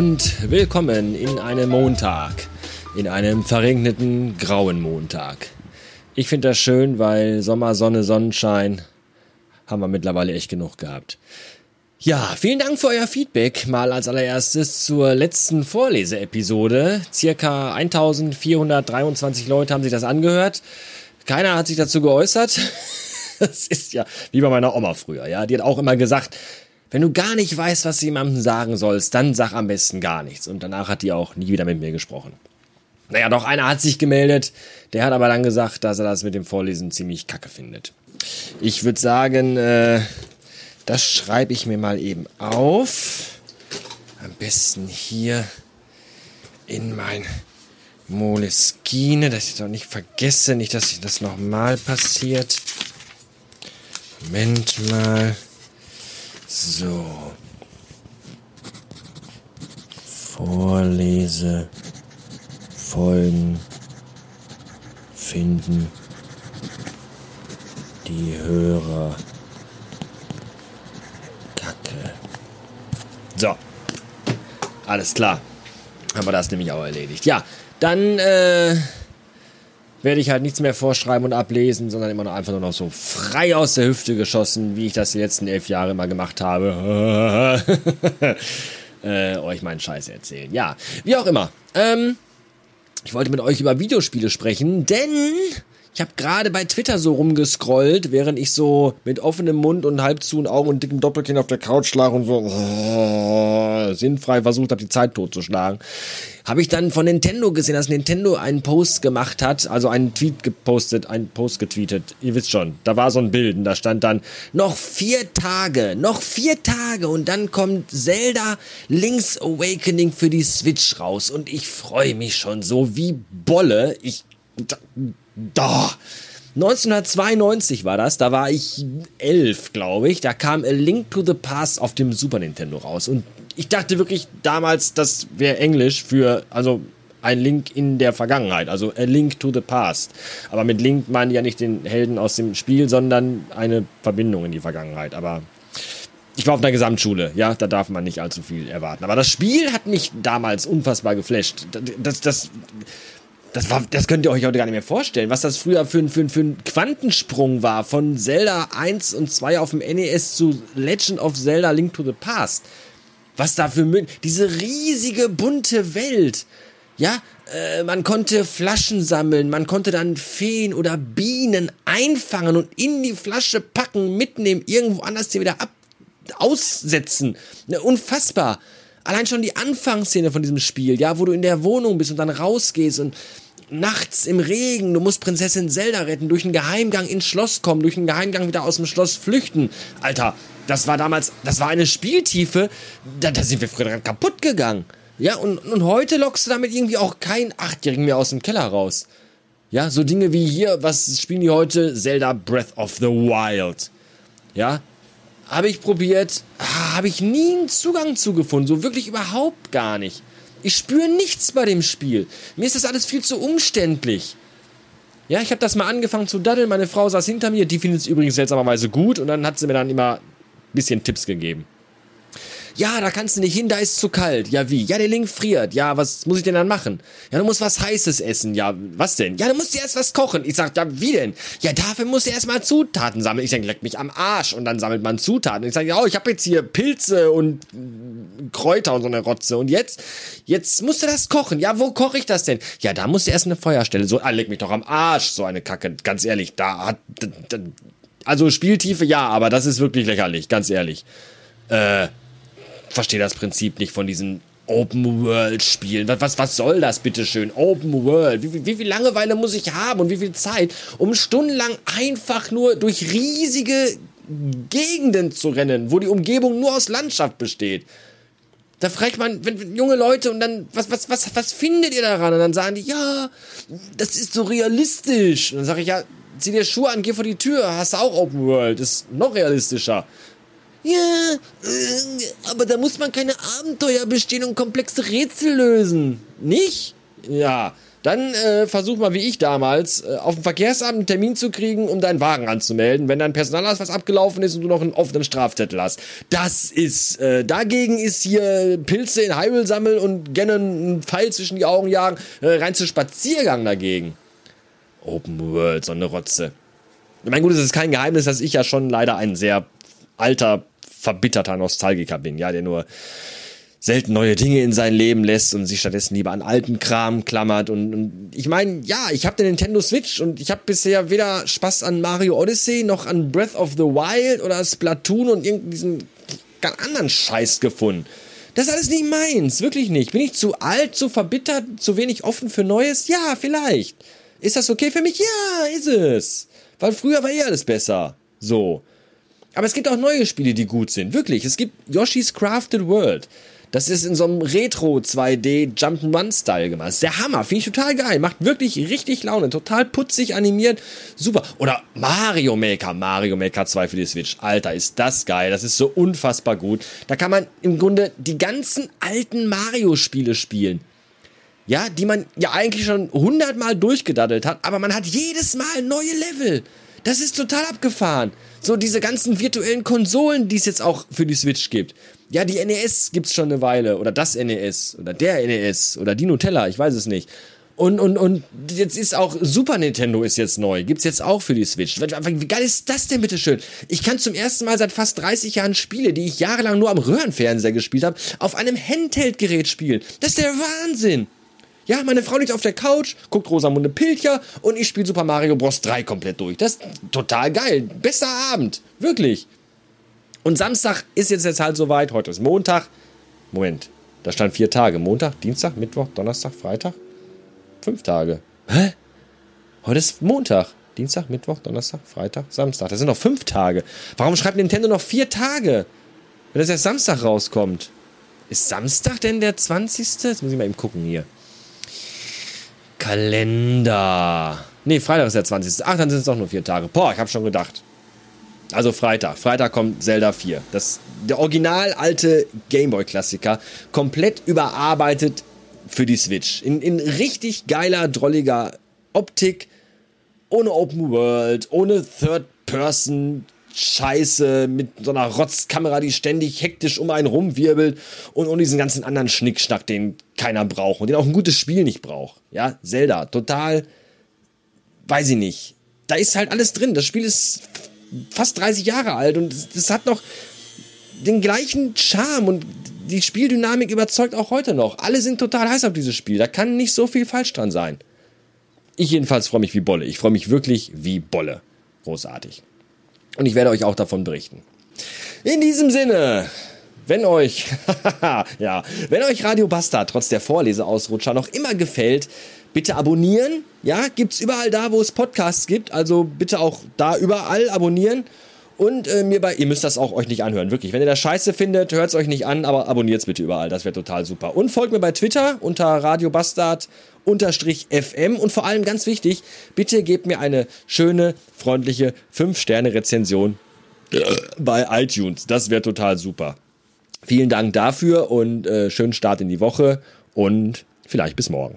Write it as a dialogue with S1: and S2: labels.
S1: und willkommen in einem Montag. In einem verregneten, grauen Montag. Ich finde das schön, weil Sommer, Sonne, Sonnenschein haben wir mittlerweile echt genug gehabt. Ja, vielen Dank für euer Feedback. Mal als allererstes zur letzten Vorleseepisode. Circa 1423 Leute haben sich das angehört. Keiner hat sich dazu geäußert. Das ist ja wie bei meiner Oma früher, ja. Die hat auch immer gesagt, wenn du gar nicht weißt, was du jemandem sagen sollst, dann sag am besten gar nichts. Und danach hat die auch nie wieder mit mir gesprochen. Naja, doch einer hat sich gemeldet. Der hat aber dann gesagt, dass er das mit dem Vorlesen ziemlich kacke findet. Ich würde sagen, äh, das schreibe ich mir mal eben auf. Am besten hier in mein Moleskine, dass ich das auch nicht vergesse, nicht, dass das nochmal passiert. Moment mal. So. Vorlese. Folgen. Finden. Die Hörer. Kacke. So. Alles klar. Haben wir das nämlich auch erledigt. Ja, dann, äh werde ich halt nichts mehr vorschreiben und ablesen, sondern immer noch einfach nur noch so frei aus der Hüfte geschossen, wie ich das die letzten elf Jahre immer gemacht habe. äh, euch meinen Scheiß erzählen. Ja, wie auch immer. Ähm, ich wollte mit euch über Videospiele sprechen, denn ich habe gerade bei Twitter so rumgescrollt, während ich so mit offenem Mund und halb zu Augen und dickem Doppelkinn auf der Couch lag und so äh, sinnfrei versucht habe, die Zeit totzuschlagen. Habe ich dann von Nintendo gesehen, dass Nintendo einen Post gemacht hat, also einen Tweet gepostet, einen Post getweetet. Ihr wisst schon, da war so ein Bild und da stand dann noch vier Tage, noch vier Tage und dann kommt Zelda Link's Awakening für die Switch raus und ich freue mich schon so wie Bolle. Ich da. 1992 war das, da war ich elf, glaube ich. Da kam A Link to the Past auf dem Super Nintendo raus. Und ich dachte wirklich damals, das wäre Englisch für, also ein Link in der Vergangenheit, also A Link to the Past. Aber mit Link meinen ja nicht den Helden aus dem Spiel, sondern eine Verbindung in die Vergangenheit. Aber ich war auf einer Gesamtschule, ja, da darf man nicht allzu viel erwarten. Aber das Spiel hat mich damals unfassbar geflasht. Das, das, das, war, das könnt ihr euch heute gar nicht mehr vorstellen, was das früher für, für, für ein Quantensprung war. Von Zelda 1 und 2 auf dem NES zu Legend of Zelda Link to the Past. Was da für diese riesige bunte Welt. Ja, äh, man konnte Flaschen sammeln, man konnte dann Feen oder Bienen einfangen und in die Flasche packen, mitnehmen, irgendwo anders hier wieder ab aussetzen. Ne, unfassbar allein schon die Anfangsszene von diesem Spiel, ja, wo du in der Wohnung bist und dann rausgehst und nachts im Regen, du musst Prinzessin Zelda retten, durch einen Geheimgang ins Schloss kommen, durch einen Geheimgang wieder aus dem Schloss flüchten. Alter, das war damals, das war eine Spieltiefe, da, da sind wir früher kaputt gegangen. Ja, und, und heute lockst du damit irgendwie auch keinen Achtjährigen mehr aus dem Keller raus. Ja, so Dinge wie hier, was spielen die heute? Zelda Breath of the Wild. Ja, habe ich probiert, habe ich nie einen Zugang zugefunden, so wirklich überhaupt gar nicht. Ich spüre nichts bei dem Spiel. Mir ist das alles viel zu umständlich. Ja, ich habe das mal angefangen zu daddeln. Meine Frau saß hinter mir. Die findet es übrigens seltsamerweise gut. Und dann hat sie mir dann immer ein bisschen Tipps gegeben. Ja, da kannst du nicht hin, da ist zu kalt. Ja, wie? Ja, der Link friert. Ja, was muss ich denn dann machen? Ja, du musst was Heißes essen. Ja, was denn? Ja, du musst dir erst was kochen. Ich sag, ja, wie denn? Ja, dafür musst du erstmal Zutaten sammeln. Ich denke, leck mich am Arsch. Und dann sammelt man Zutaten. Ich sage, ja, oh, ich habe jetzt hier Pilze und Kräuter und so eine Rotze. Und jetzt, jetzt musst du das kochen. Ja, wo koche ich das denn? Ja, da musst du erst eine Feuerstelle. So, ah, leck mich doch am Arsch. So eine Kacke. Ganz ehrlich, da hat, also Spieltiefe ja, aber das ist wirklich lächerlich. Ganz ehrlich. Äh, verstehe das Prinzip nicht von diesen Open-World-Spielen. Was, was, was soll das bitteschön? Open World. Wie, wie, wie viel Langeweile muss ich haben und wie viel Zeit, um stundenlang einfach nur durch riesige Gegenden zu rennen, wo die Umgebung nur aus Landschaft besteht? Da fragt man, wenn, junge Leute und dann, was, was, was, was findet ihr daran? Und dann sagen die, ja, das ist so realistisch. Und dann sage ich, ja, zieh dir Schuhe an, geh vor die Tür, hast du auch Open World, ist noch realistischer. Ja, äh, aber da muss man keine Abenteuer bestehen und komplexe Rätsel lösen. Nicht? Ja, dann äh, versuch mal wie ich damals, äh, auf dem Verkehrsamt einen Termin zu kriegen, um deinen Wagen anzumelden, wenn dein Personalausweis abgelaufen ist und du noch einen offenen Strafzettel hast. Das ist, äh, dagegen ist hier Pilze in Hyrule sammeln und gerne einen Pfeil zwischen die Augen jagen, äh, rein zu Spaziergang dagegen. Open World, so eine Rotze. Ich meine, gut, es ist kein Geheimnis, dass ich ja schon leider ein sehr alter, verbitterter Nostalgiker bin, ja, der nur selten neue Dinge in sein Leben lässt und sich stattdessen lieber an alten Kram klammert. Und, und ich meine, ja, ich habe den Nintendo Switch und ich habe bisher weder Spaß an Mario Odyssey noch an Breath of the Wild oder Splatoon und irgendeinen ganz anderen Scheiß gefunden. Das ist alles nicht meins, wirklich nicht. Bin ich zu alt, zu verbittert, zu wenig offen für Neues? Ja, vielleicht. Ist das okay für mich? Ja, ist es. Weil früher war eh alles besser. So. Aber es gibt auch neue Spiele, die gut sind. Wirklich. Es gibt Yoshi's Crafted World. Das ist in so einem Retro 2D Jump'n'Run-Style gemacht. Das ist der Hammer. Finde ich total geil. Macht wirklich richtig Laune. Total putzig animiert. Super. Oder Mario Maker. Mario Maker 2 für die Switch. Alter, ist das geil. Das ist so unfassbar gut. Da kann man im Grunde die ganzen alten Mario-Spiele spielen. Ja, die man ja eigentlich schon hundertmal durchgedaddelt hat, aber man hat jedes Mal neue Level. Das ist total abgefahren. So diese ganzen virtuellen Konsolen, die es jetzt auch für die Switch gibt. Ja, die NES gibt's schon eine Weile. Oder das NES. Oder der NES. Oder die Nutella. Ich weiß es nicht. Und, und, und jetzt ist auch Super Nintendo ist jetzt neu. Gibt's jetzt auch für die Switch. Wie geil ist das denn bitte schön? Ich kann zum ersten Mal seit fast 30 Jahren Spiele, die ich jahrelang nur am Röhrenfernseher gespielt habe, auf einem Handheld-Gerät spielen. Das ist der Wahnsinn. Ja, meine Frau liegt auf der Couch, guckt Rosamunde Pilcher und ich spiele Super Mario Bros. 3 komplett durch. Das ist total geil. Besser Abend. Wirklich. Und Samstag ist jetzt, jetzt halt soweit. Heute ist Montag. Moment, da stand vier Tage. Montag, Dienstag, Mittwoch, Donnerstag, Freitag. Fünf Tage. Hä? Heute ist Montag. Dienstag, Mittwoch, Donnerstag, Freitag, Samstag. Das sind noch fünf Tage. Warum schreibt Nintendo noch vier Tage? Wenn das erst Samstag rauskommt. Ist Samstag denn der 20.? Jetzt muss ich mal eben gucken hier. Kalender. Nee, Freitag ist der 20. Ach, dann sind es doch nur vier Tage. Boah, ich hab schon gedacht. Also Freitag. Freitag kommt Zelda 4. Das, der original alte Gameboy-Klassiker. Komplett überarbeitet für die Switch. In, in richtig geiler, drolliger Optik. Ohne Open World, ohne Third Person. Scheiße mit so einer Rotzkamera, die ständig hektisch um einen rumwirbelt und, und diesen ganzen anderen Schnickschnack, den keiner braucht und den auch ein gutes Spiel nicht braucht. Ja, Zelda, total, weiß ich nicht. Da ist halt alles drin. Das Spiel ist fast 30 Jahre alt und das hat noch den gleichen Charme und die Spieldynamik überzeugt auch heute noch. Alle sind total heiß auf dieses Spiel. Da kann nicht so viel falsch dran sein. Ich jedenfalls freue mich wie Bolle. Ich freue mich wirklich wie Bolle. Großartig. Und ich werde euch auch davon berichten. In diesem Sinne, wenn euch, ja, wenn euch Radio Bastard trotz der Vorleseausrutscher noch immer gefällt, bitte abonnieren. Ja, gibt's überall da, wo es Podcasts gibt. Also bitte auch da überall abonnieren. Und äh, mir bei, ihr müsst das auch euch nicht anhören, wirklich. Wenn ihr das scheiße findet, hört es euch nicht an, aber abonniert es bitte überall. Das wäre total super. Und folgt mir bei Twitter unter Radio Bastard unterstrich FM und vor allem ganz wichtig, bitte gebt mir eine schöne, freundliche 5-Sterne-Rezension bei iTunes. Das wäre total super. Vielen Dank dafür und äh, schönen Start in die Woche und vielleicht bis morgen.